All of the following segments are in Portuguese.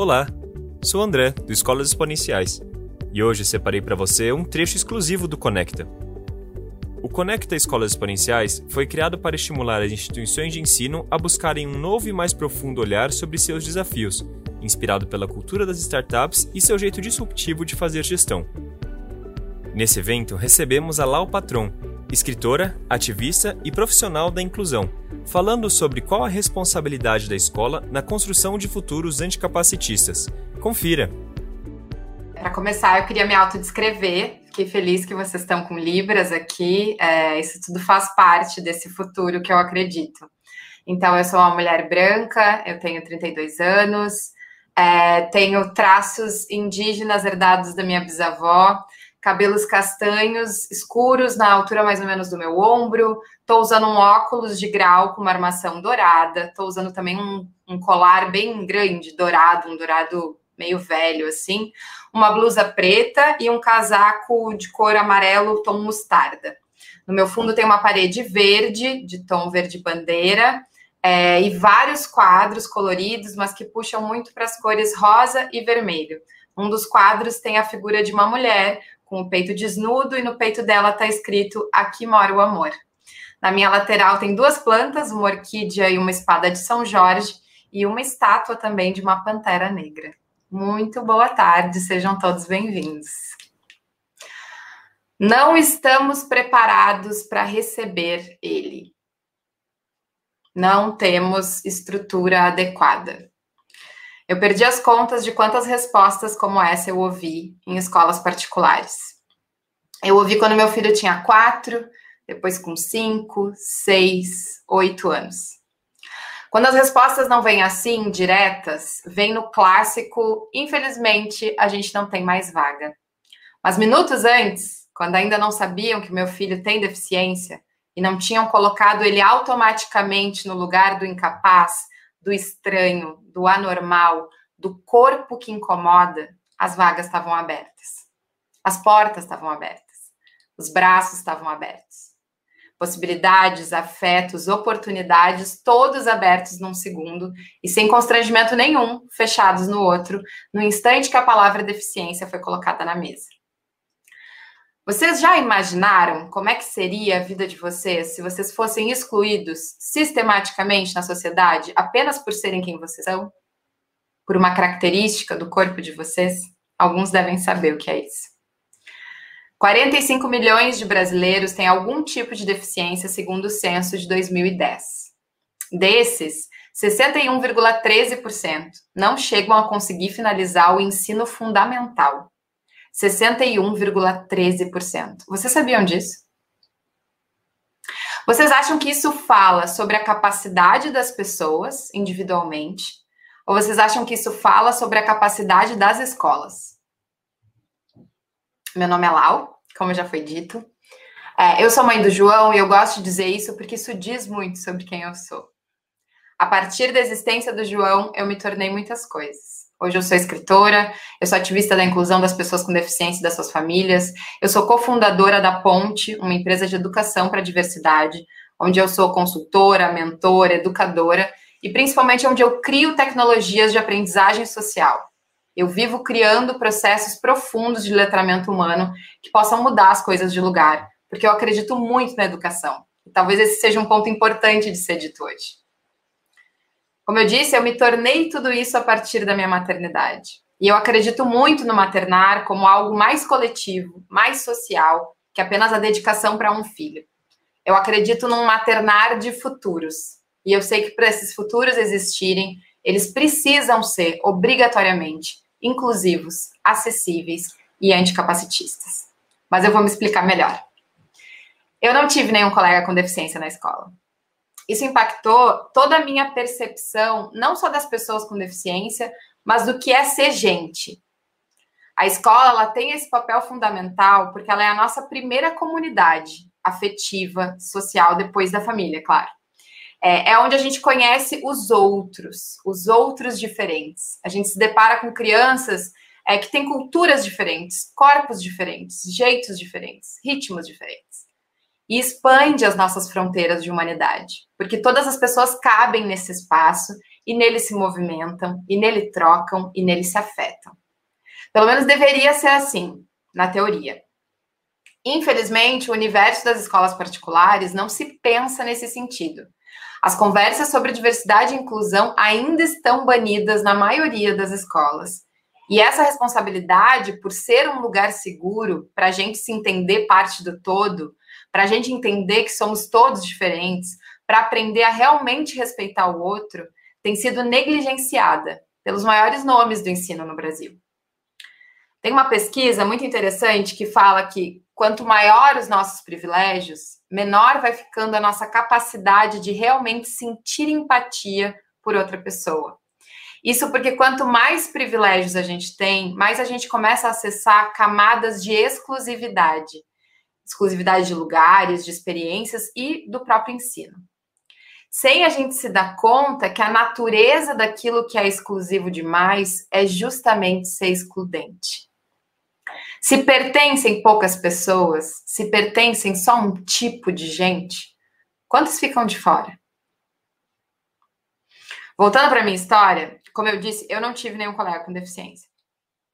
Olá, sou André, do Escolas Exponenciais, e hoje separei para você um trecho exclusivo do Conecta. O Conecta Escolas Exponenciais foi criado para estimular as instituições de ensino a buscarem um novo e mais profundo olhar sobre seus desafios, inspirado pela cultura das startups e seu jeito disruptivo de fazer gestão. Nesse evento, recebemos a Lau Patron, escritora, ativista e profissional da inclusão, falando sobre qual a responsabilidade da escola na construção de futuros anticapacitistas. Confira! Para começar, eu queria me autodescrever. Fiquei feliz que vocês estão com Libras aqui. É, isso tudo faz parte desse futuro que eu acredito. Então, eu sou uma mulher branca, eu tenho 32 anos, é, tenho traços indígenas herdados da minha bisavó, cabelos castanhos escuros na altura mais ou menos do meu ombro. Estou usando um óculos de grau com uma armação dourada. Estou usando também um, um, colar bem grande, dourado, um dourado meio velho assim. Uma blusa preta e um casaco de cor amarelo, tom mostarda. No meu fundo tem uma parede verde, de tom verde bandeira, é, e vários quadros coloridos, mas que puxam muito para as cores rosa e vermelho. Um dos quadros tem a figura de uma mulher com o peito desnudo e no peito dela está escrito Aqui mora o amor. Na minha lateral tem duas plantas, uma orquídea e uma espada de São Jorge, e uma estátua também de uma pantera negra. Muito boa tarde, sejam todos bem-vindos. Não estamos preparados para receber ele. Não temos estrutura adequada. Eu perdi as contas de quantas respostas como essa eu ouvi em escolas particulares. Eu ouvi quando meu filho tinha quatro, depois com cinco, seis, oito anos. Quando as respostas não vêm assim, diretas, vem no clássico, infelizmente, a gente não tem mais vaga. Mas minutos antes, quando ainda não sabiam que meu filho tem deficiência e não tinham colocado ele automaticamente no lugar do incapaz, do estranho, do anormal, do corpo que incomoda, as vagas estavam abertas. As portas estavam abertas. Os braços estavam abertos. Possibilidades, afetos, oportunidades, todos abertos num segundo e sem constrangimento nenhum, fechados no outro, no instante que a palavra deficiência foi colocada na mesa. Vocês já imaginaram como é que seria a vida de vocês se vocês fossem excluídos sistematicamente na sociedade apenas por serem quem vocês são? Por uma característica do corpo de vocês? Alguns devem saber o que é isso. 45 milhões de brasileiros têm algum tipo de deficiência, segundo o censo de 2010. Desses, 61,13% não chegam a conseguir finalizar o ensino fundamental. 61,13%. Vocês sabiam disso? Vocês acham que isso fala sobre a capacidade das pessoas individualmente? Ou vocês acham que isso fala sobre a capacidade das escolas? Meu nome é Lau, como já foi dito. É, eu sou mãe do João e eu gosto de dizer isso porque isso diz muito sobre quem eu sou. A partir da existência do João, eu me tornei muitas coisas. Hoje eu sou escritora, eu sou ativista da inclusão das pessoas com deficiência e das suas famílias. Eu sou cofundadora da Ponte, uma empresa de educação para a diversidade, onde eu sou consultora, mentora, educadora e principalmente onde eu crio tecnologias de aprendizagem social. Eu vivo criando processos profundos de letramento humano que possam mudar as coisas de lugar, porque eu acredito muito na educação. E talvez esse seja um ponto importante de ser dito hoje. Como eu disse, eu me tornei tudo isso a partir da minha maternidade. E eu acredito muito no maternar como algo mais coletivo, mais social, que apenas a dedicação para um filho. Eu acredito num maternar de futuros. E eu sei que para esses futuros existirem, eles precisam ser obrigatoriamente inclusivos, acessíveis e anticapacitistas. Mas eu vou me explicar melhor. Eu não tive nenhum colega com deficiência na escola isso impactou toda a minha percepção, não só das pessoas com deficiência, mas do que é ser gente. A escola ela tem esse papel fundamental porque ela é a nossa primeira comunidade afetiva, social, depois da família, claro. É, é onde a gente conhece os outros, os outros diferentes. A gente se depara com crianças é, que têm culturas diferentes, corpos diferentes, jeitos diferentes, ritmos diferentes e expande as nossas fronteiras de humanidade, porque todas as pessoas cabem nesse espaço e nele se movimentam, e nele trocam, e nele se afetam. Pelo menos deveria ser assim, na teoria. Infelizmente, o universo das escolas particulares não se pensa nesse sentido. As conversas sobre diversidade e inclusão ainda estão banidas na maioria das escolas. E essa responsabilidade, por ser um lugar seguro, para a gente se entender parte do todo, para a gente entender que somos todos diferentes, para aprender a realmente respeitar o outro, tem sido negligenciada pelos maiores nomes do ensino no Brasil. Tem uma pesquisa muito interessante que fala que quanto maior os nossos privilégios, menor vai ficando a nossa capacidade de realmente sentir empatia por outra pessoa. Isso porque quanto mais privilégios a gente tem, mais a gente começa a acessar camadas de exclusividade. Exclusividade de lugares, de experiências e do próprio ensino. Sem a gente se dar conta que a natureza daquilo que é exclusivo demais é justamente ser excludente. Se pertencem poucas pessoas, se pertencem só um tipo de gente, quantos ficam de fora? Voltando para minha história, como eu disse, eu não tive nenhum colega com deficiência.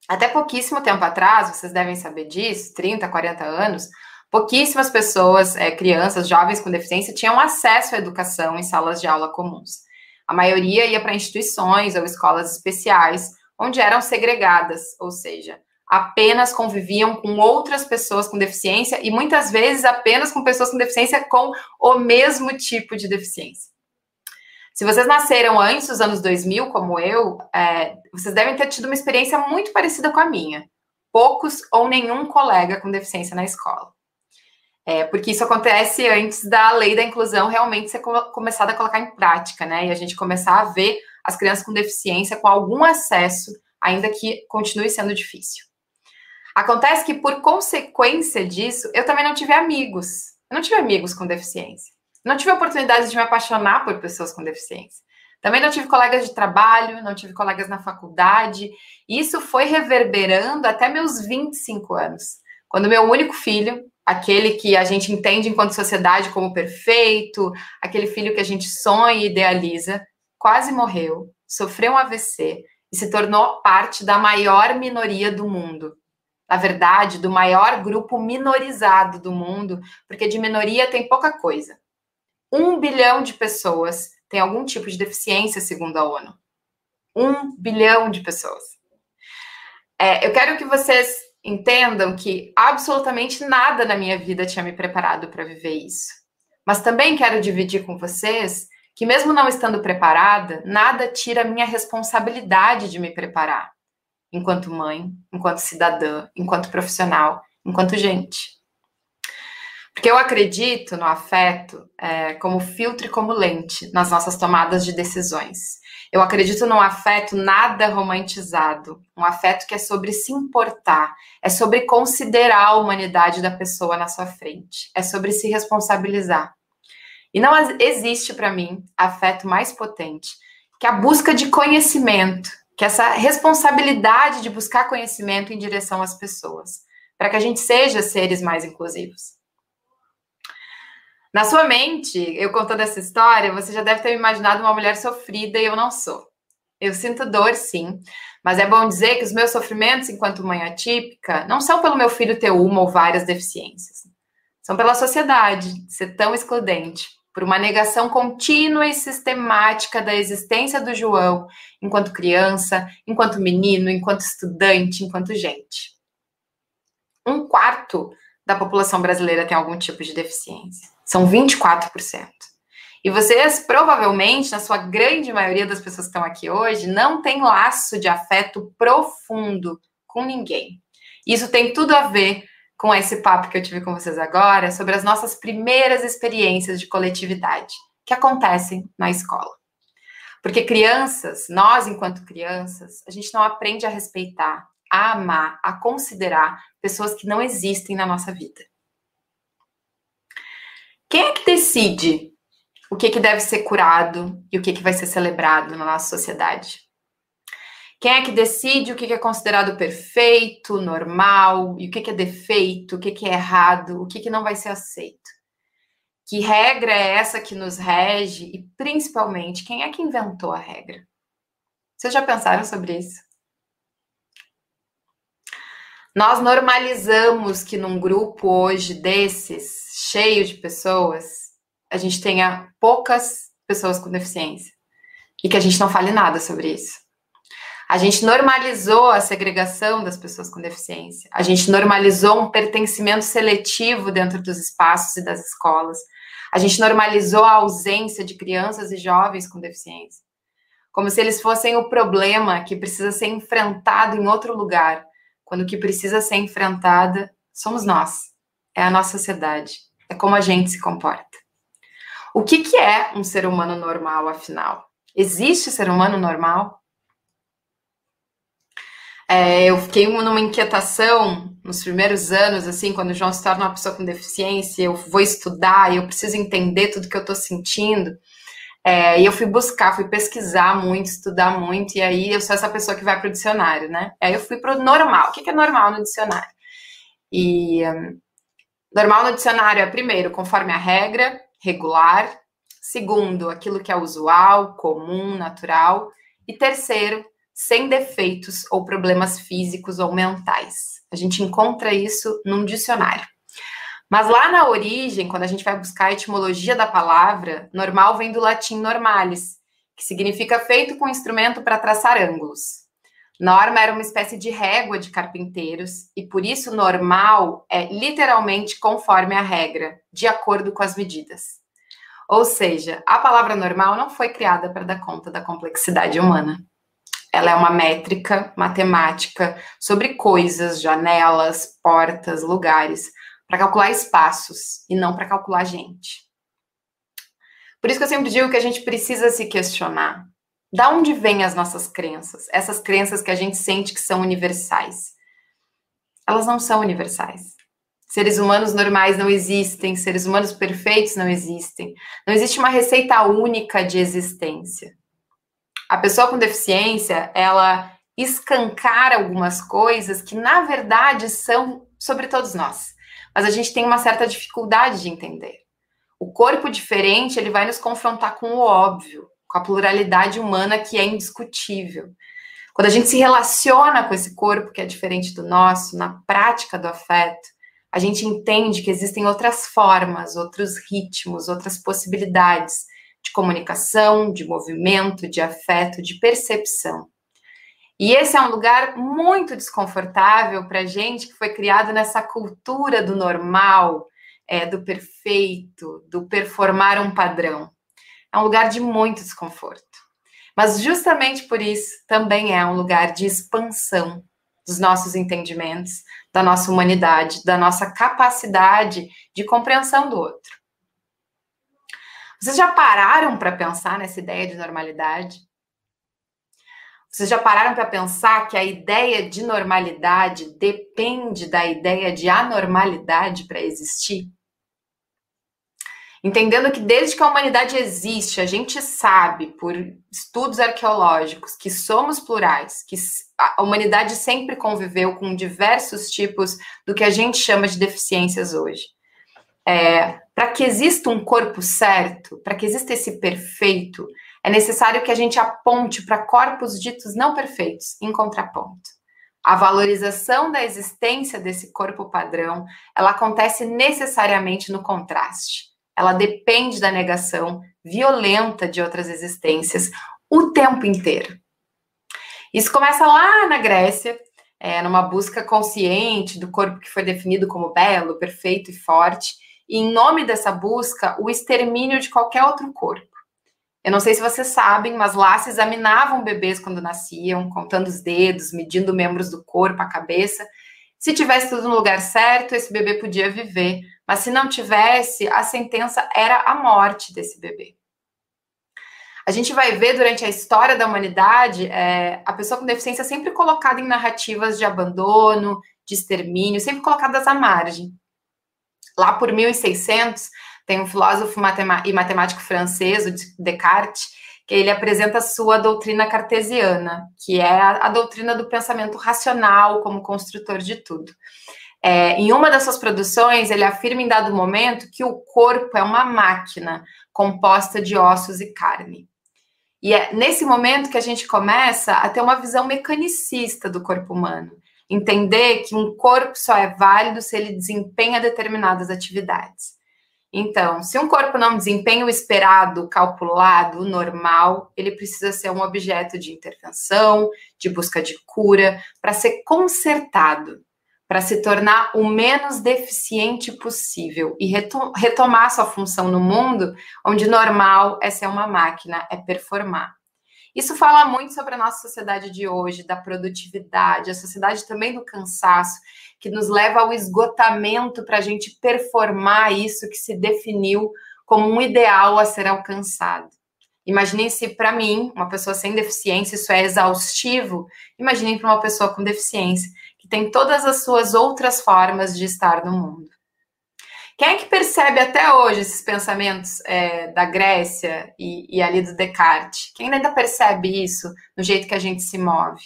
Até pouquíssimo tempo atrás, vocês devem saber disso, 30, 40 anos, pouquíssimas pessoas, é, crianças, jovens com deficiência, tinham acesso à educação em salas de aula comuns. A maioria ia para instituições ou escolas especiais, onde eram segregadas, ou seja, apenas conviviam com outras pessoas com deficiência e muitas vezes apenas com pessoas com deficiência com o mesmo tipo de deficiência. Se vocês nasceram antes dos anos 2000, como eu, é, vocês devem ter tido uma experiência muito parecida com a minha. Poucos ou nenhum colega com deficiência na escola. É, porque isso acontece antes da lei da inclusão realmente ser começada a colocar em prática, né? E a gente começar a ver as crianças com deficiência com algum acesso, ainda que continue sendo difícil. Acontece que, por consequência disso, eu também não tive amigos. Eu não tive amigos com deficiência. Não tive oportunidade de me apaixonar por pessoas com deficiência. Também não tive colegas de trabalho, não tive colegas na faculdade. Isso foi reverberando até meus 25 anos, quando meu único filho, aquele que a gente entende enquanto sociedade como perfeito, aquele filho que a gente sonha e idealiza, quase morreu, sofreu um AVC e se tornou parte da maior minoria do mundo na verdade, do maior grupo minorizado do mundo, porque de minoria tem pouca coisa. Um bilhão de pessoas tem algum tipo de deficiência, segundo a ONU. Um bilhão de pessoas. É, eu quero que vocês entendam que absolutamente nada na minha vida tinha me preparado para viver isso. Mas também quero dividir com vocês que, mesmo não estando preparada, nada tira a minha responsabilidade de me preparar enquanto mãe, enquanto cidadã, enquanto profissional, enquanto gente. Porque eu acredito no afeto é, como filtro e como lente nas nossas tomadas de decisões. Eu acredito num afeto nada romantizado, um afeto que é sobre se importar, é sobre considerar a humanidade da pessoa na sua frente, é sobre se responsabilizar. E não existe para mim afeto mais potente que a busca de conhecimento, que essa responsabilidade de buscar conhecimento em direção às pessoas, para que a gente seja seres mais inclusivos. Na sua mente, eu contando essa história, você já deve ter imaginado uma mulher sofrida e eu não sou. Eu sinto dor, sim, mas é bom dizer que os meus sofrimentos enquanto mãe atípica não são pelo meu filho ter uma ou várias deficiências. São pela sociedade ser tão excludente, por uma negação contínua e sistemática da existência do João enquanto criança, enquanto menino, enquanto estudante, enquanto gente. Um quarto da população brasileira tem algum tipo de deficiência. São 24%. E vocês, provavelmente, na sua grande maioria das pessoas que estão aqui hoje, não tem laço de afeto profundo com ninguém. Isso tem tudo a ver com esse papo que eu tive com vocês agora sobre as nossas primeiras experiências de coletividade que acontecem na escola. Porque crianças, nós enquanto crianças, a gente não aprende a respeitar, a amar, a considerar pessoas que não existem na nossa vida. Quem é que decide o que, que deve ser curado e o que, que vai ser celebrado na nossa sociedade? Quem é que decide o que é considerado perfeito, normal, e o que é defeito, o que é errado, o que não vai ser aceito? Que regra é essa que nos rege e, principalmente, quem é que inventou a regra? Vocês já pensaram sobre isso? Nós normalizamos que num grupo hoje desses, cheio de pessoas, a gente tenha poucas pessoas com deficiência e que a gente não fale nada sobre isso. A gente normalizou a segregação das pessoas com deficiência. A gente normalizou um pertencimento seletivo dentro dos espaços e das escolas. A gente normalizou a ausência de crianças e jovens com deficiência. Como se eles fossem o problema que precisa ser enfrentado em outro lugar, quando o que precisa ser enfrentada somos nós, é a nossa sociedade, é como a gente se comporta. O que, que é um ser humano normal, afinal? Existe ser humano normal? É, eu fiquei numa inquietação nos primeiros anos, assim, quando o João se torna uma pessoa com deficiência, eu vou estudar, eu preciso entender tudo que eu estou sentindo. É, e eu fui buscar, fui pesquisar muito, estudar muito, e aí eu sou essa pessoa que vai para o dicionário, né? Aí eu fui para o normal. O que é normal no dicionário? E um, normal no dicionário é, primeiro, conforme a regra, regular. Segundo, aquilo que é usual, comum, natural. E terceiro, sem defeitos ou problemas físicos ou mentais. A gente encontra isso num dicionário. Mas lá na origem, quando a gente vai buscar a etimologia da palavra, normal vem do latim normalis, que significa feito com instrumento para traçar ângulos. Norma era uma espécie de régua de carpinteiros, e por isso normal é literalmente conforme a regra, de acordo com as medidas. Ou seja, a palavra normal não foi criada para dar conta da complexidade humana. Ela é uma métrica matemática sobre coisas, janelas, portas, lugares, para calcular espaços e não para calcular gente. Por isso que eu sempre digo que a gente precisa se questionar. Da onde vêm as nossas crenças? Essas crenças que a gente sente que são universais. Elas não são universais. Seres humanos normais não existem, seres humanos perfeitos não existem. Não existe uma receita única de existência a pessoa com deficiência, ela escancara algumas coisas que, na verdade, são sobre todos nós. Mas a gente tem uma certa dificuldade de entender. O corpo diferente, ele vai nos confrontar com o óbvio, com a pluralidade humana que é indiscutível. Quando a gente se relaciona com esse corpo que é diferente do nosso, na prática do afeto, a gente entende que existem outras formas, outros ritmos, outras possibilidades de comunicação, de movimento, de afeto, de percepção. E esse é um lugar muito desconfortável para gente que foi criado nessa cultura do normal, é, do perfeito, do performar um padrão. É um lugar de muito desconforto. Mas justamente por isso também é um lugar de expansão dos nossos entendimentos, da nossa humanidade, da nossa capacidade de compreensão do outro. Vocês já pararam para pensar nessa ideia de normalidade? Vocês já pararam para pensar que a ideia de normalidade depende da ideia de anormalidade para existir? Entendendo que desde que a humanidade existe, a gente sabe por estudos arqueológicos que somos plurais, que a humanidade sempre conviveu com diversos tipos do que a gente chama de deficiências hoje. É, para que exista um corpo certo, para que exista esse perfeito, é necessário que a gente aponte para corpos ditos não perfeitos, em contraponto. A valorização da existência desse corpo padrão, ela acontece necessariamente no contraste. Ela depende da negação violenta de outras existências o tempo inteiro. Isso começa lá na Grécia, é, numa busca consciente do corpo que foi definido como belo, perfeito e forte, e, em nome dessa busca, o extermínio de qualquer outro corpo. Eu não sei se vocês sabem, mas lá se examinavam bebês quando nasciam, contando os dedos, medindo membros do corpo, a cabeça. Se tivesse tudo no lugar certo, esse bebê podia viver, mas se não tivesse, a sentença era a morte desse bebê. A gente vai ver durante a história da humanidade é, a pessoa com deficiência sempre colocada em narrativas de abandono, de extermínio, sempre colocadas à margem. Lá por 1600, tem um filósofo e matemático francês, Descartes, que ele apresenta a sua doutrina cartesiana, que é a, a doutrina do pensamento racional como construtor de tudo. É, em uma das suas produções, ele afirma em dado momento que o corpo é uma máquina composta de ossos e carne. E é nesse momento que a gente começa a ter uma visão mecanicista do corpo humano. Entender que um corpo só é válido se ele desempenha determinadas atividades. Então, se um corpo não desempenha o esperado, calculado, normal, ele precisa ser um objeto de intervenção, de busca de cura, para ser consertado, para se tornar o menos deficiente possível e retomar sua função no mundo, onde normal é ser uma máquina, é performar. Isso fala muito sobre a nossa sociedade de hoje, da produtividade, a sociedade também do cansaço, que nos leva ao esgotamento para a gente performar isso que se definiu como um ideal a ser alcançado. Imaginem se para mim, uma pessoa sem deficiência, isso é exaustivo. Imaginem para uma pessoa com deficiência, que tem todas as suas outras formas de estar no mundo. Quem é que percebe até hoje esses pensamentos é, da Grécia e, e ali do Descartes? Quem ainda percebe isso no jeito que a gente se move?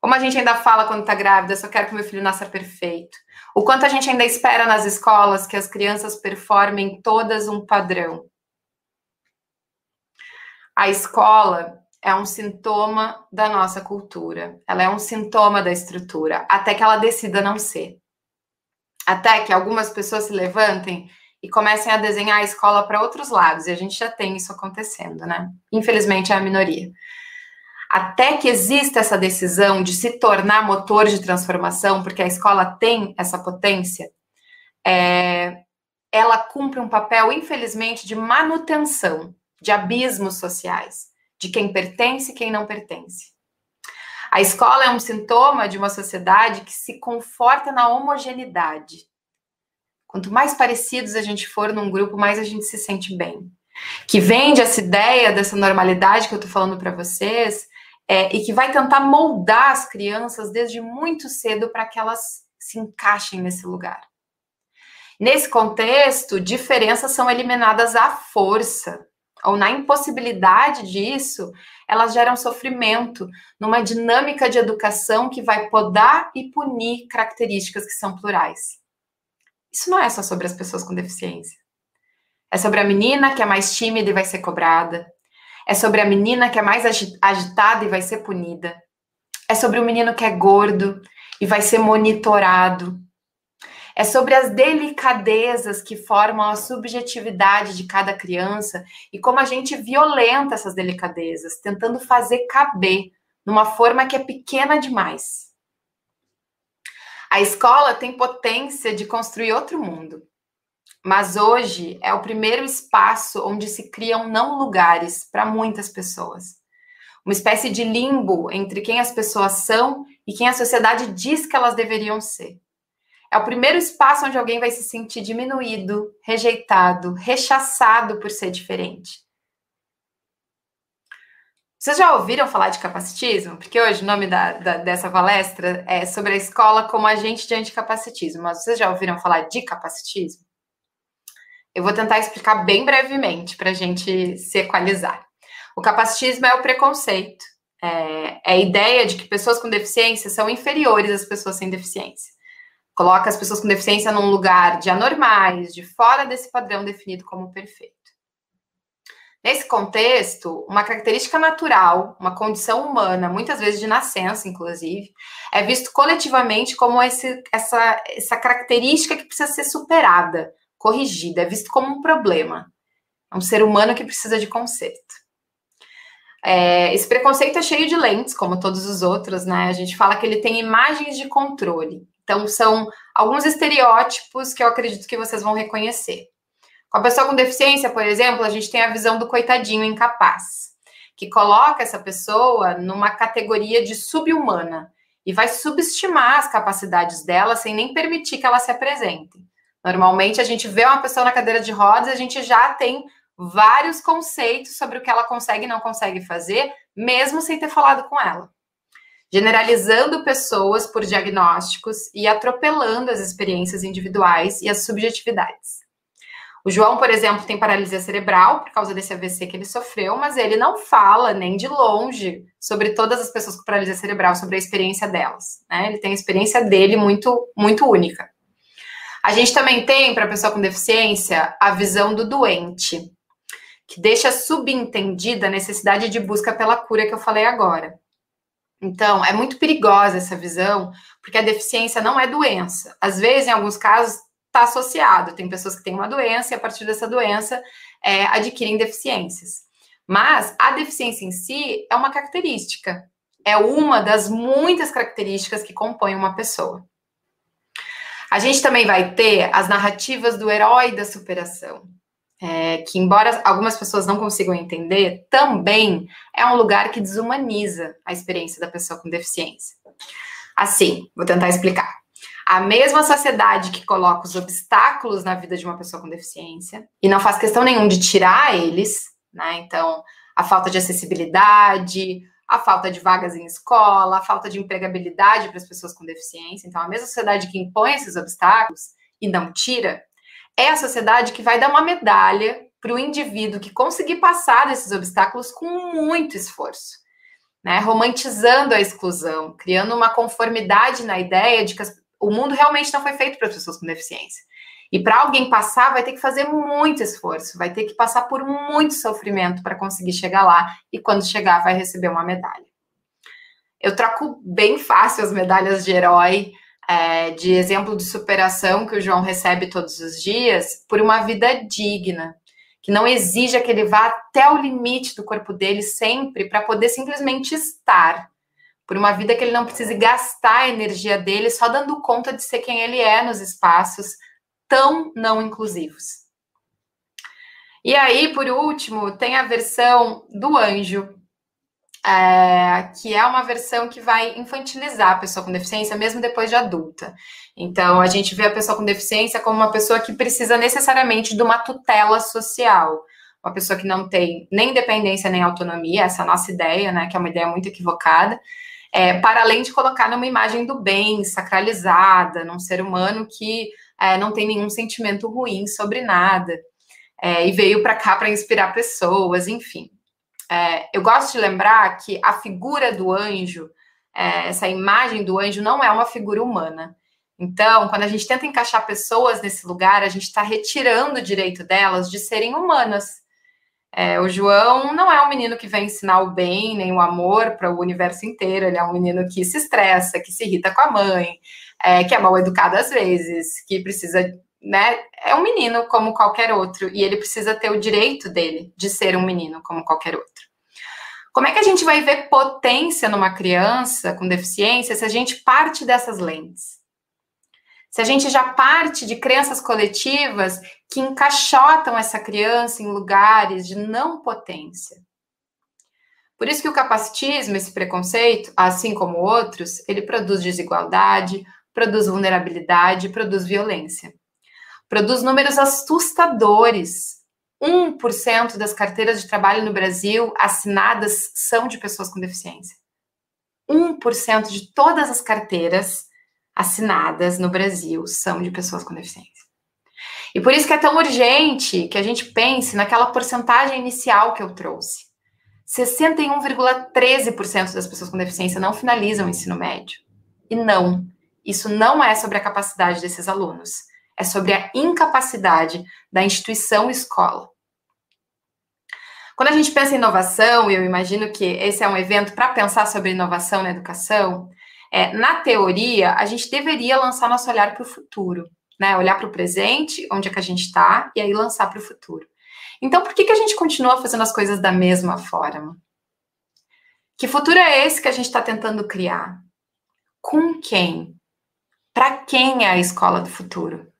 Como a gente ainda fala quando está grávida, só quero que meu filho nasça perfeito. O quanto a gente ainda espera nas escolas que as crianças performem todas um padrão. A escola é um sintoma da nossa cultura. Ela é um sintoma da estrutura, até que ela decida não ser. Até que algumas pessoas se levantem e comecem a desenhar a escola para outros lados. E a gente já tem isso acontecendo, né? Infelizmente é a minoria até que exista essa decisão de se tornar motor de transformação, porque a escola tem essa potência, é, ela cumpre um papel, infelizmente, de manutenção de abismos sociais, de quem pertence e quem não pertence. A escola é um sintoma de uma sociedade que se conforta na homogeneidade. Quanto mais parecidos a gente for num grupo, mais a gente se sente bem. Que vende essa ideia dessa normalidade que eu tô falando para vocês, é, e que vai tentar moldar as crianças desde muito cedo para que elas se encaixem nesse lugar. Nesse contexto, diferenças são eliminadas à força, ou na impossibilidade disso, elas geram sofrimento numa dinâmica de educação que vai podar e punir características que são plurais. Isso não é só sobre as pessoas com deficiência. É sobre a menina que é mais tímida e vai ser cobrada. É sobre a menina que é mais agitada e vai ser punida. É sobre o menino que é gordo e vai ser monitorado. É sobre as delicadezas que formam a subjetividade de cada criança e como a gente violenta essas delicadezas, tentando fazer caber numa forma que é pequena demais. A escola tem potência de construir outro mundo. Mas hoje é o primeiro espaço onde se criam não lugares para muitas pessoas. Uma espécie de limbo entre quem as pessoas são e quem a sociedade diz que elas deveriam ser. É o primeiro espaço onde alguém vai se sentir diminuído, rejeitado, rechaçado por ser diferente. Vocês já ouviram falar de capacitismo? Porque hoje o nome da, da, dessa palestra é sobre a escola como agente de anticapacitismo. Mas vocês já ouviram falar de capacitismo? Eu vou tentar explicar bem brevemente para a gente se equalizar. O capacitismo é o preconceito, é, é, a ideia de que pessoas com deficiência são inferiores às pessoas sem deficiência. Coloca as pessoas com deficiência num lugar de anormais, de fora desse padrão definido como perfeito. Nesse contexto, uma característica natural, uma condição humana, muitas vezes de nascença, inclusive, é visto coletivamente como esse, essa, essa característica que precisa ser superada, corrigida, é visto como um problema. É um ser humano que precisa de conserto. É, esse preconceito é cheio de lentes, como todos os outros, né? A gente fala que ele tem imagens de controle. Então, são alguns estereótipos que eu acredito que vocês vão reconhecer. Com a pessoa com deficiência, por exemplo, a gente tem a visão do coitadinho incapaz, que coloca essa pessoa numa categoria de subhumana e vai subestimar as capacidades dela sem nem permitir que ela se apresente. Normalmente a gente vê uma pessoa na cadeira de rodas, a gente já tem vários conceitos sobre o que ela consegue e não consegue fazer, mesmo sem ter falado com ela. Generalizando pessoas por diagnósticos e atropelando as experiências individuais e as subjetividades. O João, por exemplo, tem paralisia cerebral por causa desse AVC que ele sofreu, mas ele não fala nem de longe sobre todas as pessoas com paralisia cerebral, sobre a experiência delas. Né? Ele tem a experiência dele muito, muito única. A gente também tem, para a pessoa com deficiência, a visão do doente, que deixa subentendida a necessidade de busca pela cura que eu falei agora. Então, é muito perigosa essa visão, porque a deficiência não é doença. Às vezes, em alguns casos, está associado. Tem pessoas que têm uma doença e a partir dessa doença é, adquirem deficiências. Mas a deficiência em si é uma característica, é uma das muitas características que compõem uma pessoa. A gente também vai ter as narrativas do herói da superação, é, que, embora algumas pessoas não consigam entender, também é um lugar que desumaniza a experiência da pessoa com deficiência. Assim, vou tentar explicar. A mesma sociedade que coloca os obstáculos na vida de uma pessoa com deficiência e não faz questão nenhuma de tirar eles, né? Então, a falta de acessibilidade, a falta de vagas em escola, a falta de empregabilidade para as pessoas com deficiência. Então, a mesma sociedade que impõe esses obstáculos e não tira, é a sociedade que vai dar uma medalha para o indivíduo que conseguir passar desses obstáculos com muito esforço. Né, romantizando a exclusão, criando uma conformidade na ideia de que as, o mundo realmente não foi feito para pessoas com deficiência. E para alguém passar, vai ter que fazer muito esforço, vai ter que passar por muito sofrimento para conseguir chegar lá. E quando chegar, vai receber uma medalha. Eu troco bem fácil as medalhas de herói, é, de exemplo de superação que o João recebe todos os dias, por uma vida digna, que não exija que ele vá até o limite do corpo dele sempre para poder simplesmente estar por uma vida que ele não precise gastar a energia dele só dando conta de ser quem ele é nos espaços tão não inclusivos. E aí, por último, tem a versão do anjo, é, que é uma versão que vai infantilizar a pessoa com deficiência, mesmo depois de adulta. Então, a gente vê a pessoa com deficiência como uma pessoa que precisa necessariamente de uma tutela social, uma pessoa que não tem nem independência nem autonomia, essa é a nossa ideia, né, que é uma ideia muito equivocada, é, para além de colocar numa imagem do bem, sacralizada, num ser humano que é, não tem nenhum sentimento ruim sobre nada, é, e veio para cá para inspirar pessoas, enfim. É, eu gosto de lembrar que a figura do anjo, é, essa imagem do anjo, não é uma figura humana. Então, quando a gente tenta encaixar pessoas nesse lugar, a gente está retirando o direito delas de serem humanas. É, o João não é um menino que vem ensinar o bem nem o amor para o universo inteiro. Ele é um menino que se estressa, que se irrita com a mãe, é, que é mal educado às vezes, que precisa, né? É um menino como qualquer outro e ele precisa ter o direito dele de ser um menino como qualquer outro. Como é que a gente vai ver potência numa criança com deficiência se a gente parte dessas lentes? Se a gente já parte de crenças coletivas que encaixotam essa criança em lugares de não potência. Por isso que o capacitismo, esse preconceito, assim como outros, ele produz desigualdade, produz vulnerabilidade, produz violência. Produz números assustadores. 1% das carteiras de trabalho no Brasil assinadas são de pessoas com deficiência. 1% de todas as carteiras assinadas no Brasil são de pessoas com deficiência. E por isso que é tão urgente que a gente pense naquela porcentagem inicial que eu trouxe. 61,13% das pessoas com deficiência não finalizam o ensino médio. E não, isso não é sobre a capacidade desses alunos, é sobre a incapacidade da instituição escola. Quando a gente pensa em inovação, e eu imagino que esse é um evento para pensar sobre inovação na educação, é, na teoria, a gente deveria lançar nosso olhar para o futuro, né? Olhar para o presente, onde é que a gente está, e aí lançar para o futuro. Então, por que, que a gente continua fazendo as coisas da mesma forma? Que futuro é esse que a gente está tentando criar? Com quem? Para quem é a escola do futuro?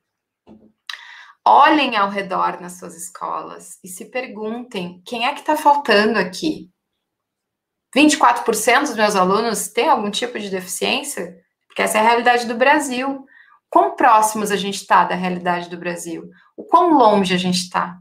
Olhem ao redor nas suas escolas e se perguntem quem é que está faltando aqui. 24% dos meus alunos têm algum tipo de deficiência, porque essa é a realidade do Brasil. Quão próximos a gente está da realidade do Brasil? O quão longe a gente está?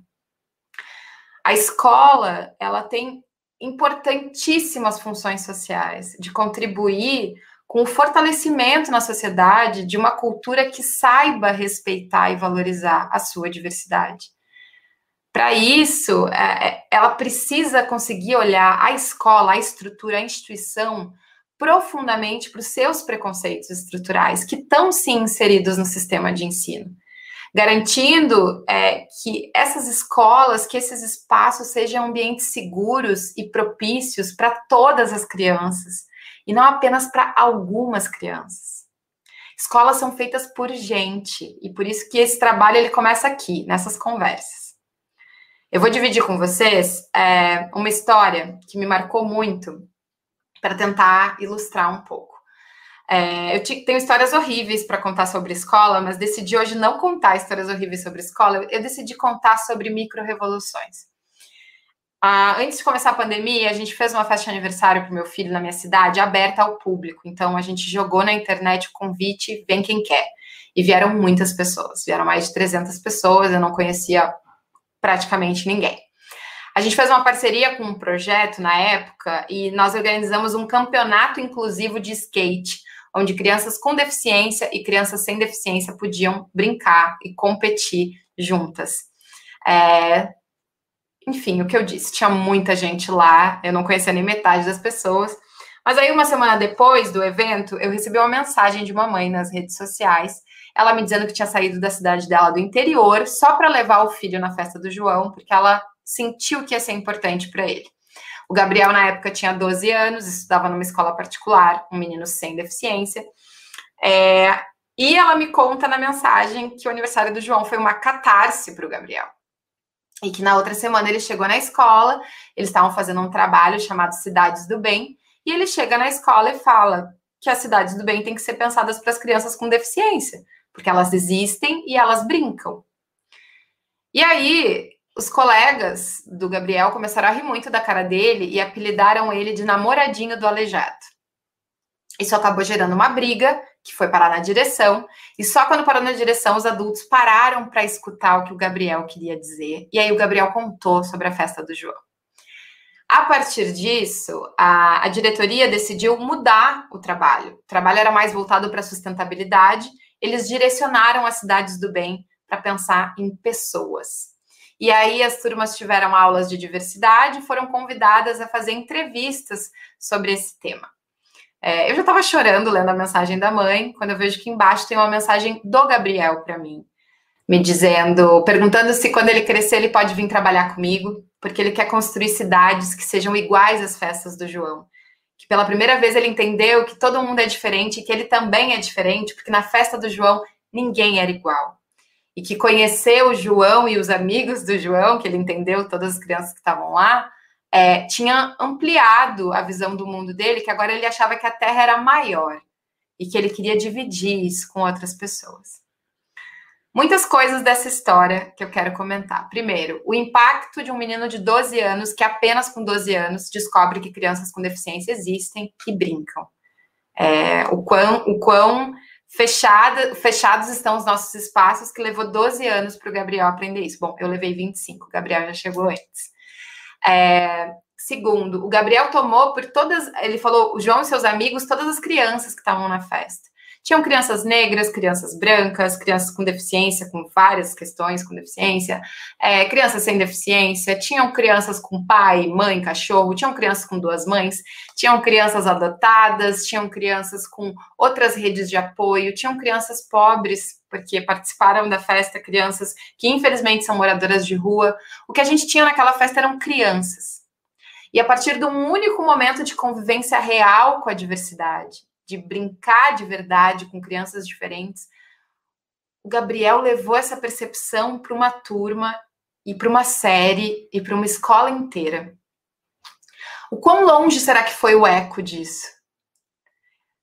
A escola, ela tem importantíssimas funções sociais de contribuir com o fortalecimento na sociedade de uma cultura que saiba respeitar e valorizar a sua diversidade. Para isso, é, é, ela precisa conseguir olhar a escola, a estrutura, a instituição profundamente para os seus preconceitos estruturais, que estão sim inseridos no sistema de ensino, garantindo é, que essas escolas, que esses espaços sejam ambientes seguros e propícios para todas as crianças, e não apenas para algumas crianças. Escolas são feitas por gente, e por isso que esse trabalho ele começa aqui, nessas conversas. Eu vou dividir com vocês é, uma história que me marcou muito para tentar ilustrar um pouco. É, eu tenho histórias horríveis para contar sobre escola, mas decidi hoje não contar histórias horríveis sobre escola. Eu decidi contar sobre micro-revoluções. Ah, antes de começar a pandemia, a gente fez uma festa de aniversário para o meu filho na minha cidade, aberta ao público. Então, a gente jogou na internet o convite, vem quem quer. E vieram muitas pessoas, vieram mais de 300 pessoas, eu não conhecia praticamente ninguém. A gente fez uma parceria com um projeto na época e nós organizamos um campeonato inclusivo de skate, onde crianças com deficiência e crianças sem deficiência podiam brincar e competir juntas. É... Enfim, o que eu disse, tinha muita gente lá, eu não conhecia nem metade das pessoas. Mas aí, uma semana depois do evento, eu recebi uma mensagem de uma mãe nas redes sociais, ela me dizendo que tinha saído da cidade dela do interior só para levar o filho na festa do João, porque ela sentiu que ia ser importante para ele. O Gabriel, na época, tinha 12 anos, estudava numa escola particular, um menino sem deficiência. É, e ela me conta na mensagem que o aniversário do João foi uma catarse para o Gabriel. E que na outra semana ele chegou na escola, eles estavam fazendo um trabalho chamado Cidades do Bem, e ele chega na escola e fala que as cidades do bem têm que ser pensadas para as crianças com deficiência, porque elas existem e elas brincam. E aí, os colegas do Gabriel começaram a rir muito da cara dele e apelidaram ele de namoradinho do aleijado. Isso acabou gerando uma briga que foi parar na direção, e só quando parou na direção os adultos pararam para escutar o que o Gabriel queria dizer, e aí o Gabriel contou sobre a festa do João. A partir disso, a, a diretoria decidiu mudar o trabalho. O trabalho era mais voltado para a sustentabilidade, eles direcionaram as cidades do bem para pensar em pessoas. E aí as turmas tiveram aulas de diversidade foram convidadas a fazer entrevistas sobre esse tema. É, eu já estava chorando lendo a mensagem da mãe, quando eu vejo que embaixo tem uma mensagem do Gabriel para mim, me dizendo, perguntando se quando ele crescer ele pode vir trabalhar comigo, porque ele quer construir cidades que sejam iguais às festas do João. Que pela primeira vez ele entendeu que todo mundo é diferente e que ele também é diferente, porque na festa do João ninguém era igual e que conheceu o João e os amigos do João, que ele entendeu todas as crianças que estavam lá, é, tinha ampliado a visão do mundo dele, que agora ele achava que a Terra era maior e que ele queria dividir isso com outras pessoas. Muitas coisas dessa história que eu quero comentar. Primeiro, o impacto de um menino de 12 anos que apenas com 12 anos descobre que crianças com deficiência existem e brincam. É, o quão, o quão Fechada, fechados estão os nossos espaços, que levou 12 anos para o Gabriel aprender isso. Bom, eu levei 25, o Gabriel já chegou antes. É, segundo, o Gabriel tomou por todas. Ele falou, o João e seus amigos, todas as crianças que estavam na festa. Tinham crianças negras, crianças brancas, crianças com deficiência, com várias questões com deficiência, é, crianças sem deficiência, tinham crianças com pai, mãe, cachorro, tinham crianças com duas mães, tinham crianças adotadas, tinham crianças com outras redes de apoio, tinham crianças pobres, porque participaram da festa, crianças que infelizmente são moradoras de rua. O que a gente tinha naquela festa eram crianças. E a partir de um único momento de convivência real com a diversidade, de brincar de verdade com crianças diferentes, o Gabriel levou essa percepção para uma turma e para uma série e para uma escola inteira. O quão longe será que foi o eco disso?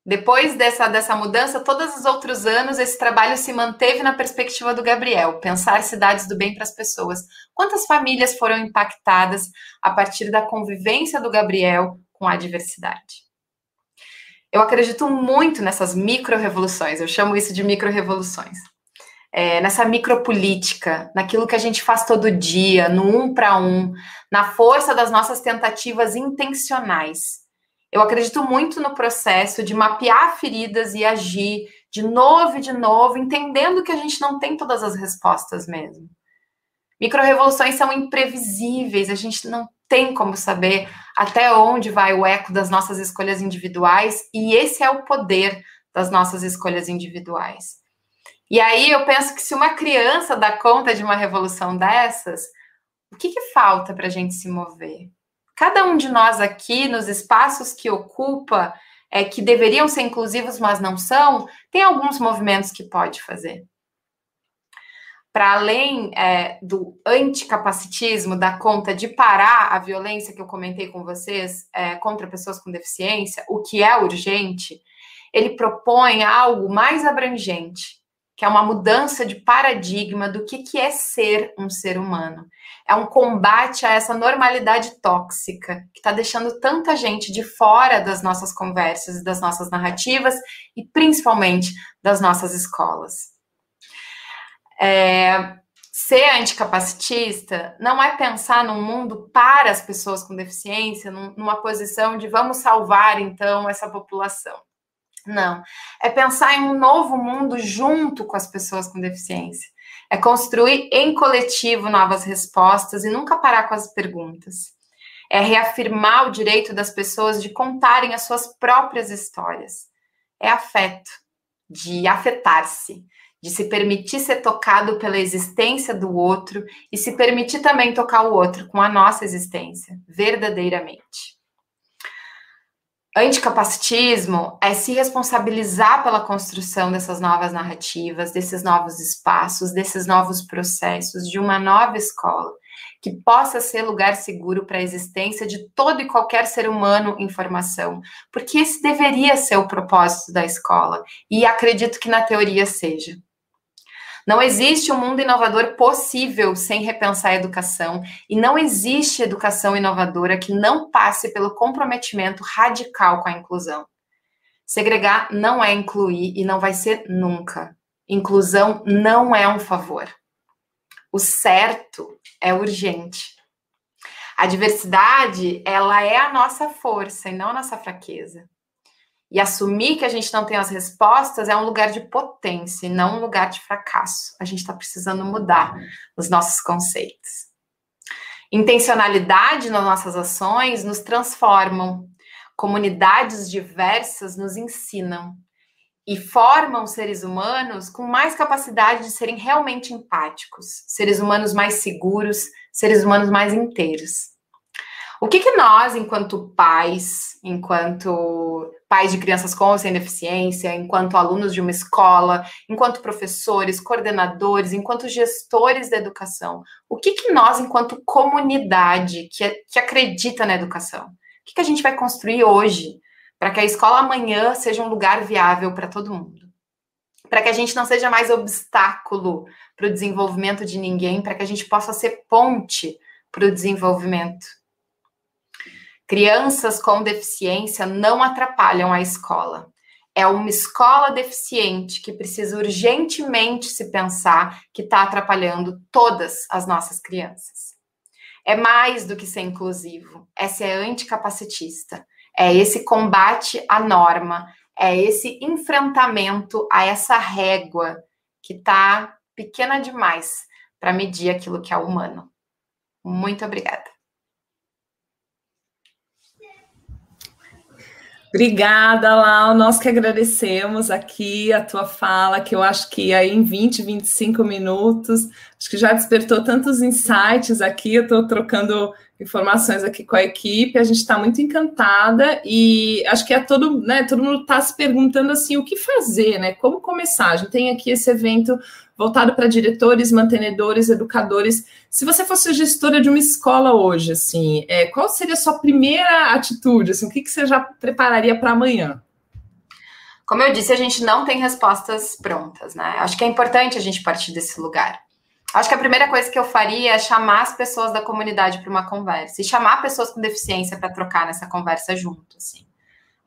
Depois dessa, dessa mudança, todos os outros anos, esse trabalho se manteve na perspectiva do Gabriel, pensar cidades do bem para as pessoas. Quantas famílias foram impactadas a partir da convivência do Gabriel com a diversidade? Eu acredito muito nessas micro-revoluções, eu chamo isso de micro-revoluções. É, nessa micropolítica, naquilo que a gente faz todo dia, no um para um, na força das nossas tentativas intencionais. Eu acredito muito no processo de mapear feridas e agir de novo e de novo, entendendo que a gente não tem todas as respostas mesmo. Microrevoluções são imprevisíveis, a gente não tem como saber até onde vai o eco das nossas escolhas individuais, e esse é o poder das nossas escolhas individuais. E aí eu penso que se uma criança dá conta de uma revolução dessas, o que, que falta para a gente se mover? Cada um de nós aqui, nos espaços que ocupa, é, que deveriam ser inclusivos, mas não são, tem alguns movimentos que pode fazer para além é, do anticapacitismo, da conta de parar a violência que eu comentei com vocês é, contra pessoas com deficiência, o que é urgente, ele propõe algo mais abrangente, que é uma mudança de paradigma do que, que é ser um ser humano. É um combate a essa normalidade tóxica que está deixando tanta gente de fora das nossas conversas e das nossas narrativas e principalmente das nossas escolas. É, ser anticapacitista não é pensar num mundo para as pessoas com deficiência, numa posição de vamos salvar então essa população. Não. É pensar em um novo mundo junto com as pessoas com deficiência. É construir em coletivo novas respostas e nunca parar com as perguntas. É reafirmar o direito das pessoas de contarem as suas próprias histórias. É afeto, de afetar-se, de se permitir ser tocado pela existência do outro e se permitir também tocar o outro com a nossa existência, verdadeiramente. Anticapacitismo é se responsabilizar pela construção dessas novas narrativas, desses novos espaços, desses novos processos, de uma nova escola, que possa ser lugar seguro para a existência de todo e qualquer ser humano em formação, porque esse deveria ser o propósito da escola, e acredito que na teoria seja. Não existe um mundo inovador possível sem repensar a educação, e não existe educação inovadora que não passe pelo comprometimento radical com a inclusão. Segregar não é incluir e não vai ser nunca. Inclusão não é um favor. O certo é urgente. A diversidade, ela é a nossa força e não a nossa fraqueza. E assumir que a gente não tem as respostas é um lugar de potência e não um lugar de fracasso. A gente está precisando mudar os nossos conceitos. Intencionalidade nas nossas ações nos transformam. Comunidades diversas nos ensinam e formam seres humanos com mais capacidade de serem realmente empáticos, seres humanos mais seguros, seres humanos mais inteiros. O que, que nós, enquanto pais, enquanto pais de crianças com ou sem deficiência, enquanto alunos de uma escola, enquanto professores, coordenadores, enquanto gestores da educação, o que, que nós, enquanto comunidade que, que acredita na educação, o que, que a gente vai construir hoje para que a escola amanhã seja um lugar viável para todo mundo? Para que a gente não seja mais obstáculo para o desenvolvimento de ninguém, para que a gente possa ser ponte para o desenvolvimento Crianças com deficiência não atrapalham a escola. É uma escola deficiente que precisa urgentemente se pensar que está atrapalhando todas as nossas crianças. É mais do que ser inclusivo, é ser anticapacitista, é esse combate à norma, é esse enfrentamento a essa régua que está pequena demais para medir aquilo que é humano. Muito obrigada. Obrigada, Lau. Nós que agradecemos aqui a tua fala, que eu acho que aí em 20, 25 minutos, acho que já despertou tantos insights aqui. Eu estou trocando informações aqui com a equipe, a gente está muito encantada e acho que é todo, né, todo mundo está se perguntando assim o que fazer, né? Como começar? A gente tem aqui esse evento voltado para diretores, mantenedores, educadores. Se você fosse gestora de uma escola hoje, assim, é, qual seria a sua primeira atitude? Assim, o que, que você já prepararia para amanhã? Como eu disse, a gente não tem respostas prontas, né? Acho que é importante a gente partir desse lugar. Acho que a primeira coisa que eu faria é chamar as pessoas da comunidade para uma conversa e chamar pessoas com deficiência para trocar nessa conversa junto, assim.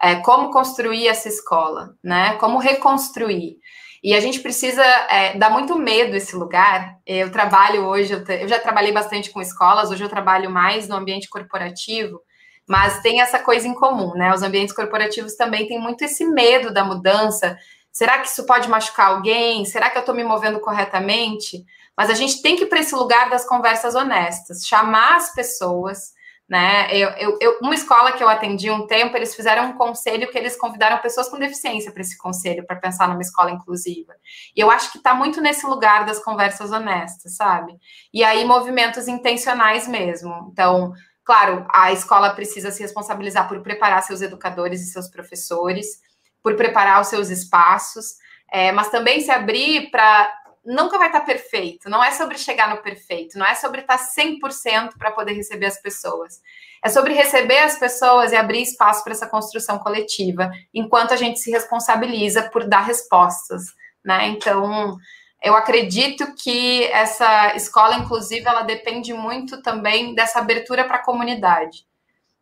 É, como construir essa escola, né? Como reconstruir. E a gente precisa é, dar muito medo esse lugar. Eu trabalho hoje, eu, eu, já trabalhei bastante com escolas, hoje eu trabalho mais no ambiente corporativo, mas tem essa coisa em comum, né? Os ambientes corporativos também têm muito esse medo da mudança, Será que isso pode machucar alguém? Será que eu estou me movendo corretamente? Mas a gente tem que ir para esse lugar das conversas honestas, chamar as pessoas, né? Eu, eu, eu, uma escola que eu atendi um tempo, eles fizeram um conselho que eles convidaram pessoas com deficiência para esse conselho, para pensar numa escola inclusiva. E eu acho que está muito nesse lugar das conversas honestas, sabe? E aí, movimentos intencionais mesmo. Então, claro, a escola precisa se responsabilizar por preparar seus educadores e seus professores, por preparar os seus espaços, é, mas também se abrir para nunca vai estar perfeito. Não é sobre chegar no perfeito, não é sobre estar 100% para poder receber as pessoas. É sobre receber as pessoas e abrir espaço para essa construção coletiva, enquanto a gente se responsabiliza por dar respostas, né? Então, eu acredito que essa escola inclusive ela depende muito também dessa abertura para a comunidade.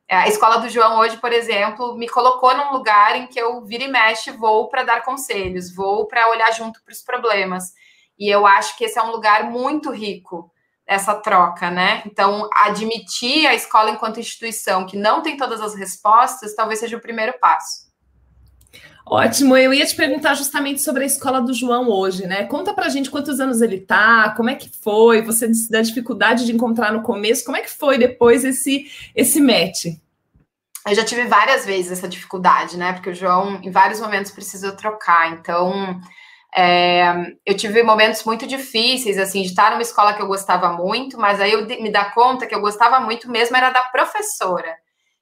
A escola do João hoje, por exemplo, me colocou num lugar em que eu vira e mexe, vou para dar conselhos, vou para olhar junto para os problemas. E eu acho que esse é um lugar muito rico essa troca, né? Então, admitir a escola enquanto instituição que não tem todas as respostas, talvez seja o primeiro passo. Ótimo, eu ia te perguntar justamente sobre a escola do João hoje, né? Conta pra gente quantos anos ele tá, como é que foi, você disse da dificuldade de encontrar no começo, como é que foi depois esse, esse match? Eu já tive várias vezes essa dificuldade, né? Porque o João, em vários momentos, precisou trocar, então é, eu tive momentos muito difíceis, assim, de estar numa escola que eu gostava muito, mas aí eu me dar conta que eu gostava muito mesmo era da professora.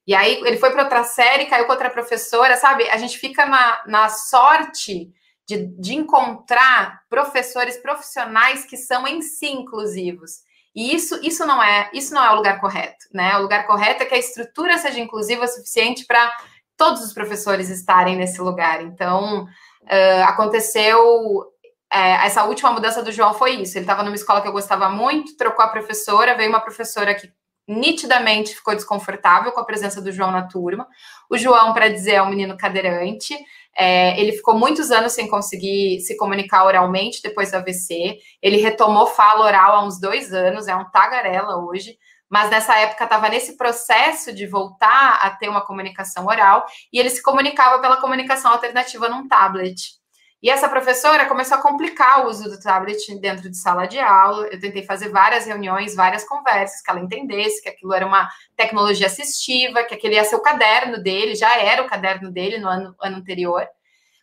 E aí ele foi para outra série, caiu com outra professora, sabe? A gente fica na, na sorte de, de encontrar professores profissionais que são em si inclusivos. E isso, isso não é isso não é o lugar correto, né? O lugar correto é que a estrutura seja inclusiva o suficiente para todos os professores estarem nesse lugar. Então, Uh, aconteceu é, essa última mudança do João foi isso. Ele estava numa escola que eu gostava muito, trocou a professora, veio uma professora que nitidamente ficou desconfortável com a presença do João na turma. O João, para dizer, é um menino cadeirante. É, ele ficou muitos anos sem conseguir se comunicar oralmente depois do AVC. Ele retomou fala oral há uns dois anos, é um tagarela hoje mas nessa época estava nesse processo de voltar a ter uma comunicação oral e ele se comunicava pela comunicação alternativa num tablet. E essa professora começou a complicar o uso do tablet dentro de sala de aula. Eu tentei fazer várias reuniões, várias conversas, que ela entendesse que aquilo era uma tecnologia assistiva, que aquele ia ser o caderno dele, já era o caderno dele no ano, ano anterior.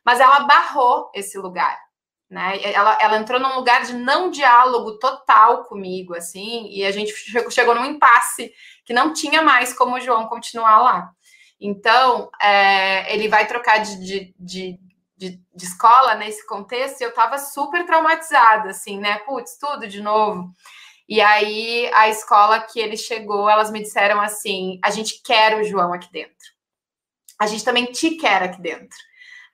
Mas ela barrou esse lugar né? Ela, ela entrou num lugar de não diálogo total comigo, assim, e a gente chegou, num impasse que não tinha mais como o João continuar lá. Então, é, ele vai trocar de, de, de, de, de escola nesse contexto, e eu estava super traumatizada, assim, né? Putz, tudo de novo. E aí, a escola que ele chegou, elas me disseram assim: a gente quer o João aqui dentro. A gente também te quer aqui dentro.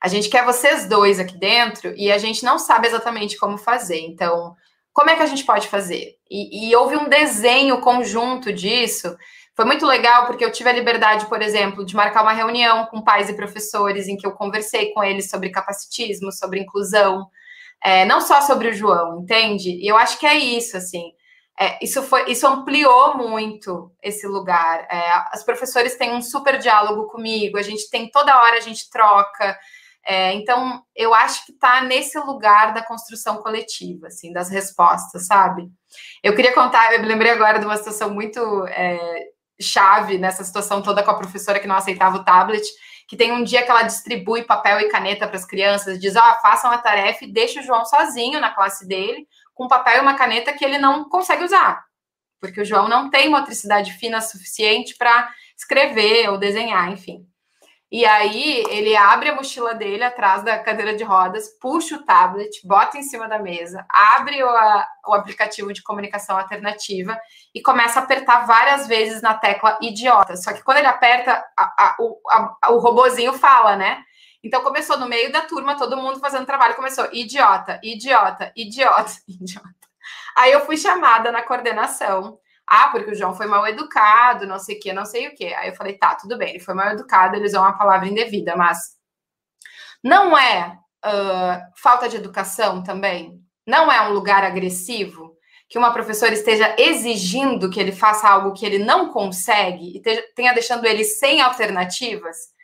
A gente quer vocês dois aqui dentro e a gente não sabe exatamente como fazer. Então, como é que a gente pode fazer? E, e houve um desenho conjunto disso. Foi muito legal porque eu tive a liberdade, por exemplo, de marcar uma reunião com pais e professores em que eu conversei com eles sobre capacitismo, sobre inclusão, é, não só sobre o João, entende? E eu acho que é isso, assim. É, isso foi, isso ampliou muito esse lugar. É, as professores têm um super diálogo comigo, a gente tem toda hora a gente troca. É, então, eu acho que está nesse lugar da construção coletiva, assim, das respostas, sabe? Eu queria contar, eu me lembrei agora de uma situação muito é, chave nessa situação toda com a professora que não aceitava o tablet, que tem um dia que ela distribui papel e caneta para as crianças, diz, ó, oh, façam a tarefa e deixa o João sozinho na classe dele, com papel e uma caneta que ele não consegue usar, porque o João não tem motricidade fina suficiente para escrever ou desenhar, enfim. E aí ele abre a mochila dele atrás da cadeira de rodas, puxa o tablet, bota em cima da mesa, abre o, a, o aplicativo de comunicação alternativa e começa a apertar várias vezes na tecla idiota. Só que quando ele aperta, a, a, o, robozinho fala, né? Então começou no meio da turma, todo mundo fazendo trabalho, começou idiota, idiota, idiota, idiota. Aí eu fui chamada na coordenação ah, porque o João foi mal educado, não sei o que, não sei o que. Aí eu falei, tá, tudo bem, ele foi mal educado, eles usam uma palavra indevida, mas não é uh, falta de educação também? Não é um lugar agressivo? Que uma professora esteja exigindo que ele faça algo que ele não consegue e tenha deixando ele sem alternativas?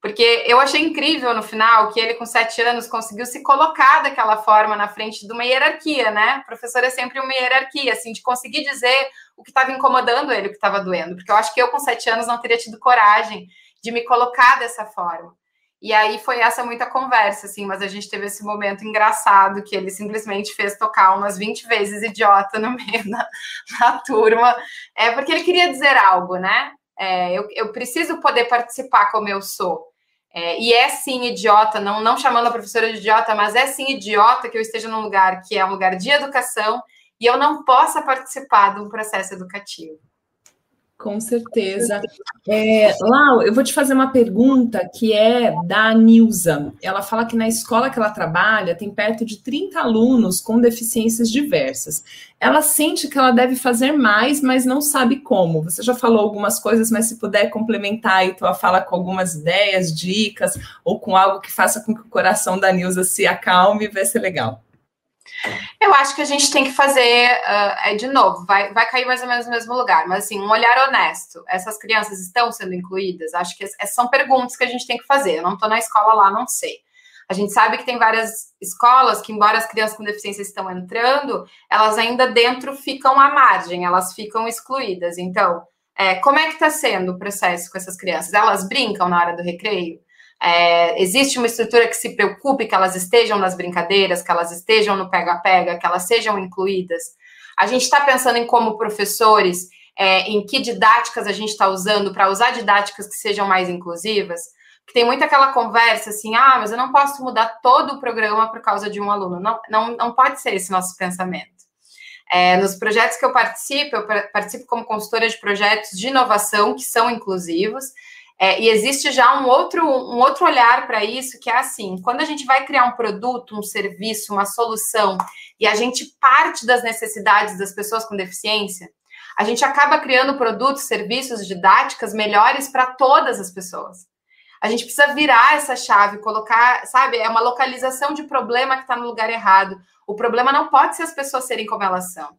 Porque eu achei incrível no final que ele, com sete anos, conseguiu se colocar daquela forma na frente de uma hierarquia, né? Professor é sempre uma hierarquia, assim, de conseguir dizer o que estava incomodando ele, o que estava doendo. Porque eu acho que eu, com sete anos, não teria tido coragem de me colocar dessa forma. E aí foi essa muita conversa, assim, mas a gente teve esse momento engraçado que ele simplesmente fez tocar umas 20 vezes idiota no meio da, da turma. É porque ele queria dizer algo, né? É, eu, eu preciso poder participar como eu sou. É, e é sim idiota, não, não chamando a professora de idiota, mas é sim idiota que eu esteja num lugar que é um lugar de educação e eu não possa participar de um processo educativo. Com certeza. É, Lau, eu vou te fazer uma pergunta que é da Nilza. Ela fala que na escola que ela trabalha tem perto de 30 alunos com deficiências diversas. Ela sente que ela deve fazer mais, mas não sabe como. Você já falou algumas coisas, mas se puder complementar aí tua fala com algumas ideias, dicas, ou com algo que faça com que o coração da Nilza se acalme, vai ser legal. Eu acho que a gente tem que fazer, uh, é, de novo, vai, vai cair mais ou menos no mesmo lugar, mas assim, um olhar honesto. Essas crianças estão sendo incluídas? Acho que são perguntas que a gente tem que fazer. Eu não estou na escola lá, não sei. A gente sabe que tem várias escolas que, embora as crianças com deficiência estão entrando, elas ainda dentro ficam à margem, elas ficam excluídas. Então, é, como é que está sendo o processo com essas crianças? Elas brincam na hora do recreio? É, existe uma estrutura que se preocupe que elas estejam nas brincadeiras, que elas estejam no pega-pega, que elas sejam incluídas. A gente está pensando em como professores, é, em que didáticas a gente está usando para usar didáticas que sejam mais inclusivas. Que tem muita aquela conversa assim, ah, mas eu não posso mudar todo o programa por causa de um aluno. Não, não, não pode ser esse nosso pensamento. É, nos projetos que eu participo, eu participo como consultora de projetos de inovação que são inclusivos. É, e existe já um outro, um outro olhar para isso, que é assim: quando a gente vai criar um produto, um serviço, uma solução, e a gente parte das necessidades das pessoas com deficiência, a gente acaba criando produtos, serviços, didáticas melhores para todas as pessoas. A gente precisa virar essa chave, colocar, sabe, é uma localização de problema que está no lugar errado. O problema não pode ser as pessoas serem como elas são.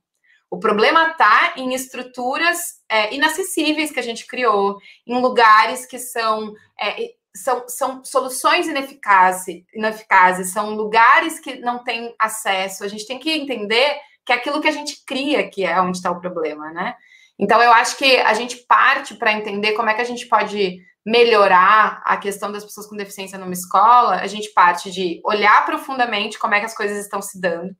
O problema está em estruturas é, inacessíveis que a gente criou, em lugares que são, é, são, são soluções ineficazes, ineficazes, são lugares que não têm acesso. A gente tem que entender que é aquilo que a gente cria que é onde está o problema, né? Então, eu acho que a gente parte para entender como é que a gente pode melhorar a questão das pessoas com deficiência numa escola, a gente parte de olhar profundamente como é que as coisas estão se dando,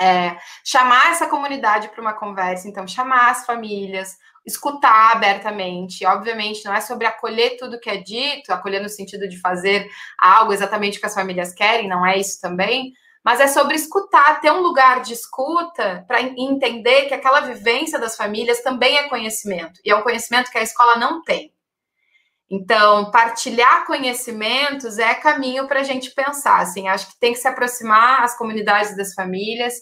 é, chamar essa comunidade para uma conversa, então chamar as famílias, escutar abertamente. Obviamente, não é sobre acolher tudo que é dito, acolher no sentido de fazer algo exatamente que as famílias querem, não é isso também, mas é sobre escutar, ter um lugar de escuta para entender que aquela vivência das famílias também é conhecimento, e é um conhecimento que a escola não tem. Então, partilhar conhecimentos é caminho para a gente pensar. Assim, acho que tem que se aproximar as comunidades das famílias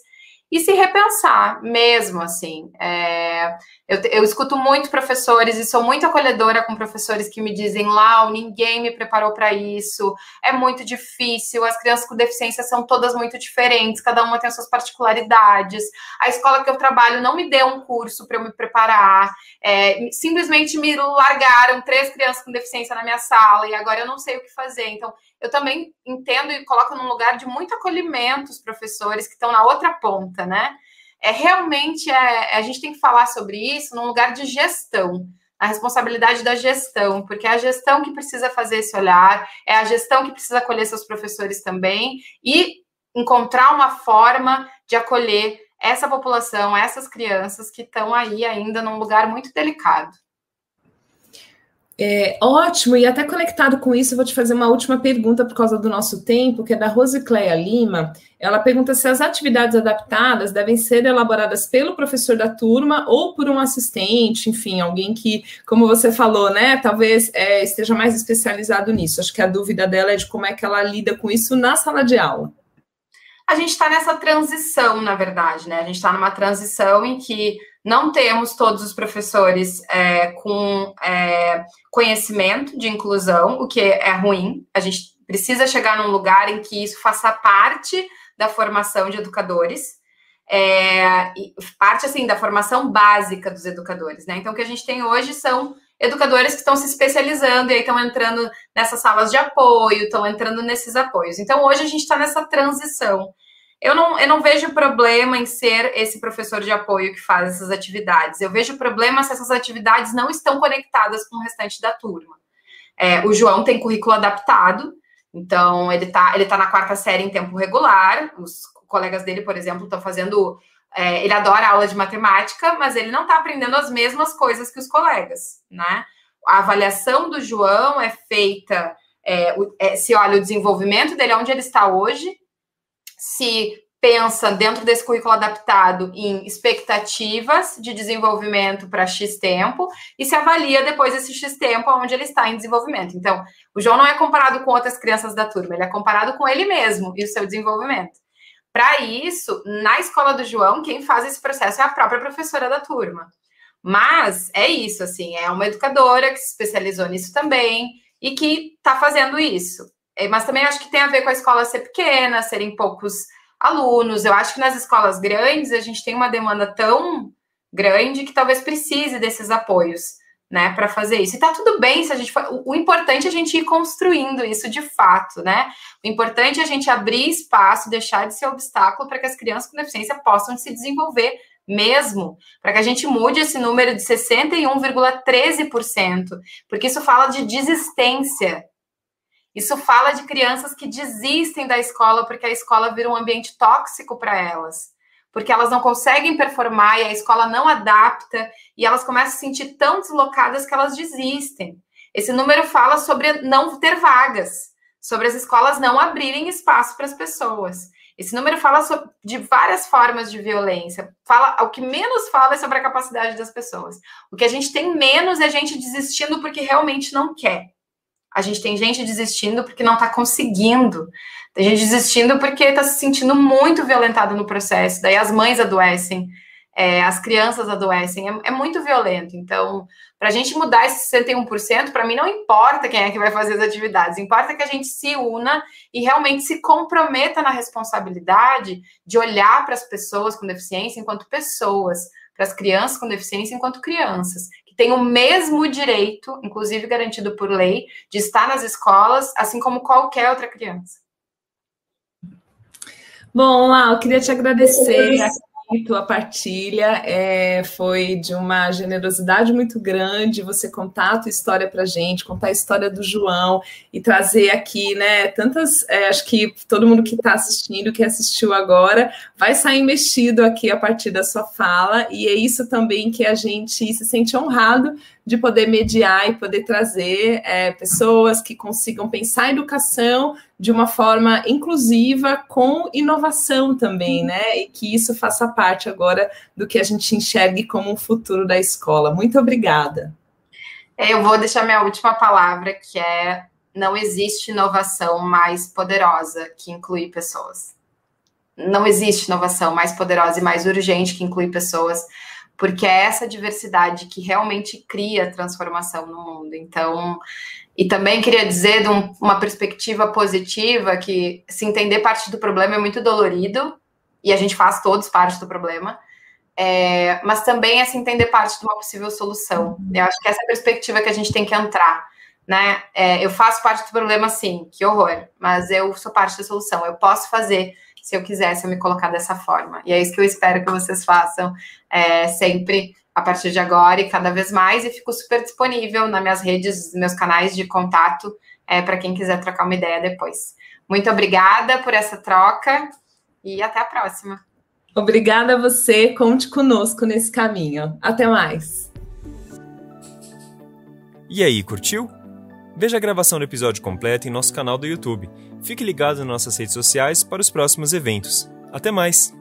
e se repensar mesmo, assim. É, eu, eu, escuto muito professores e sou muito acolhedora com professores que me dizem, Lau, ninguém me preparou para isso, é muito difícil, as crianças com deficiência são todas muito diferentes, cada uma tem as suas particularidades, a escola que eu trabalho não me deu um curso para eu me preparar, é, simplesmente me largaram três crianças com deficiência na minha sala e agora eu não sei o que fazer. Então, eu também entendo e coloco num lugar de muito acolhimento os professores que estão na outra ponta, né? É realmente é, a gente tem que falar sobre isso num lugar de gestão, a responsabilidade da gestão, porque é a gestão que precisa fazer esse olhar, é a gestão que precisa acolher seus professores também e encontrar uma forma de acolher essa população, essas crianças que estão aí ainda num lugar muito delicado. É, ótimo, e até conectado com isso, eu vou te fazer uma última pergunta por causa do nosso tempo, que é da Rosicléia Lima. Ela pergunta se as atividades adaptadas devem ser elaboradas pelo professor da turma ou por um assistente, enfim, alguém que, como você falou, né, talvez é, esteja mais especializado nisso. Acho que a dúvida dela é de como é que ela lida com isso na sala de aula. A gente está nessa transição, na verdade, né? A gente está numa transição em que não temos todos os professores é, com é, conhecimento de inclusão, o que é ruim. A gente precisa chegar num lugar em que isso faça parte da formação de educadores, é, parte assim da formação básica dos educadores, né? Então, o que a gente tem hoje são educadores que estão se especializando e aí estão entrando nessas salas de apoio, estão entrando nesses apoios. Então, hoje a gente está nessa transição. Eu não, eu não vejo problema em ser esse professor de apoio que faz essas atividades. Eu vejo problema se essas atividades não estão conectadas com o restante da turma. É, o João tem currículo adaptado, então ele está ele tá na quarta série em tempo regular. Os colegas dele, por exemplo, estão fazendo. É, ele adora aula de matemática, mas ele não está aprendendo as mesmas coisas que os colegas, né? A avaliação do João é feita, é, é, se olha o desenvolvimento dele, onde ele está hoje, se pensa dentro desse currículo adaptado em expectativas de desenvolvimento para X tempo e se avalia depois esse X tempo onde ele está em desenvolvimento. Então, o João não é comparado com outras crianças da turma, ele é comparado com ele mesmo e o seu desenvolvimento. Para isso, na escola do João, quem faz esse processo é a própria professora da turma. Mas é isso, assim, é uma educadora que se especializou nisso também e que está fazendo isso. É, mas também acho que tem a ver com a escola ser pequena, serem poucos alunos. Eu acho que nas escolas grandes a gente tem uma demanda tão grande que talvez precise desses apoios, né, para fazer isso. E tá tudo bem se a gente for... o, importante é a gente ir construindo isso de fato, né? O importante é a gente abrir espaço, deixar de ser obstáculo para que as crianças com deficiência possam se desenvolver mesmo, para que a gente mude esse número de 61,13%, porque isso fala de desistência isso fala de crianças que desistem da escola porque a escola vira um ambiente tóxico para elas, porque elas não conseguem performar e a escola não adapta e elas começam a se sentir tão deslocadas que elas desistem. Esse número fala sobre não ter vagas, sobre as escolas não abrirem espaço para as pessoas. Esse número fala sobre, de várias formas de violência. Fala, o que menos fala é sobre a capacidade das pessoas. O que a gente tem menos é a gente desistindo porque realmente não quer. A gente tem gente desistindo porque não está conseguindo. Tem gente desistindo porque está se sentindo muito violentado no processo. Daí as mães adoecem, é, as crianças adoecem. É, é muito violento. Então, para a gente mudar esse 61%, para mim não importa quem é que vai fazer as atividades, importa que a gente se una e realmente se comprometa na responsabilidade de olhar para as pessoas com deficiência enquanto pessoas, para as crianças com deficiência enquanto crianças, que têm o mesmo direito, inclusive garantido por lei, de estar nas escolas, assim como qualquer outra criança. Bom, Lau, eu queria te agradecer tua partilha é, foi de uma generosidade muito grande, você contar a tua história para gente, contar a história do João e trazer aqui, né, tantas, é, acho que todo mundo que está assistindo, que assistiu agora, vai sair mexido aqui a partir da sua fala, e é isso também que a gente se sente honrado de poder mediar e poder trazer é, pessoas que consigam pensar a educação de uma forma inclusiva, com inovação também, né? E que isso faça parte agora do que a gente enxergue como o futuro da escola. Muito obrigada. É, eu vou deixar minha última palavra, que é não existe inovação mais poderosa que inclui pessoas. Não existe inovação mais poderosa e mais urgente que inclui pessoas porque é essa diversidade que realmente cria transformação no mundo. Então, e também queria dizer de um, uma perspectiva positiva que se entender parte do problema é muito dolorido e a gente faz todos parte do problema. É, mas também é se entender parte de uma possível solução. Eu acho que essa é a perspectiva que a gente tem que entrar, né? É, eu faço parte do problema, sim, que horror, mas eu sou parte da solução. Eu posso fazer se eu quisesse eu me colocar dessa forma. E é isso que eu espero que vocês façam é, sempre a partir de agora e cada vez mais. E fico super disponível nas minhas redes, meus canais de contato, é, para quem quiser trocar uma ideia depois. Muito obrigada por essa troca e até a próxima. Obrigada a você, conte conosco nesse caminho. Até mais. E aí, curtiu? Veja a gravação do episódio completo em nosso canal do YouTube. Fique ligado nas nossas redes sociais para os próximos eventos. Até mais!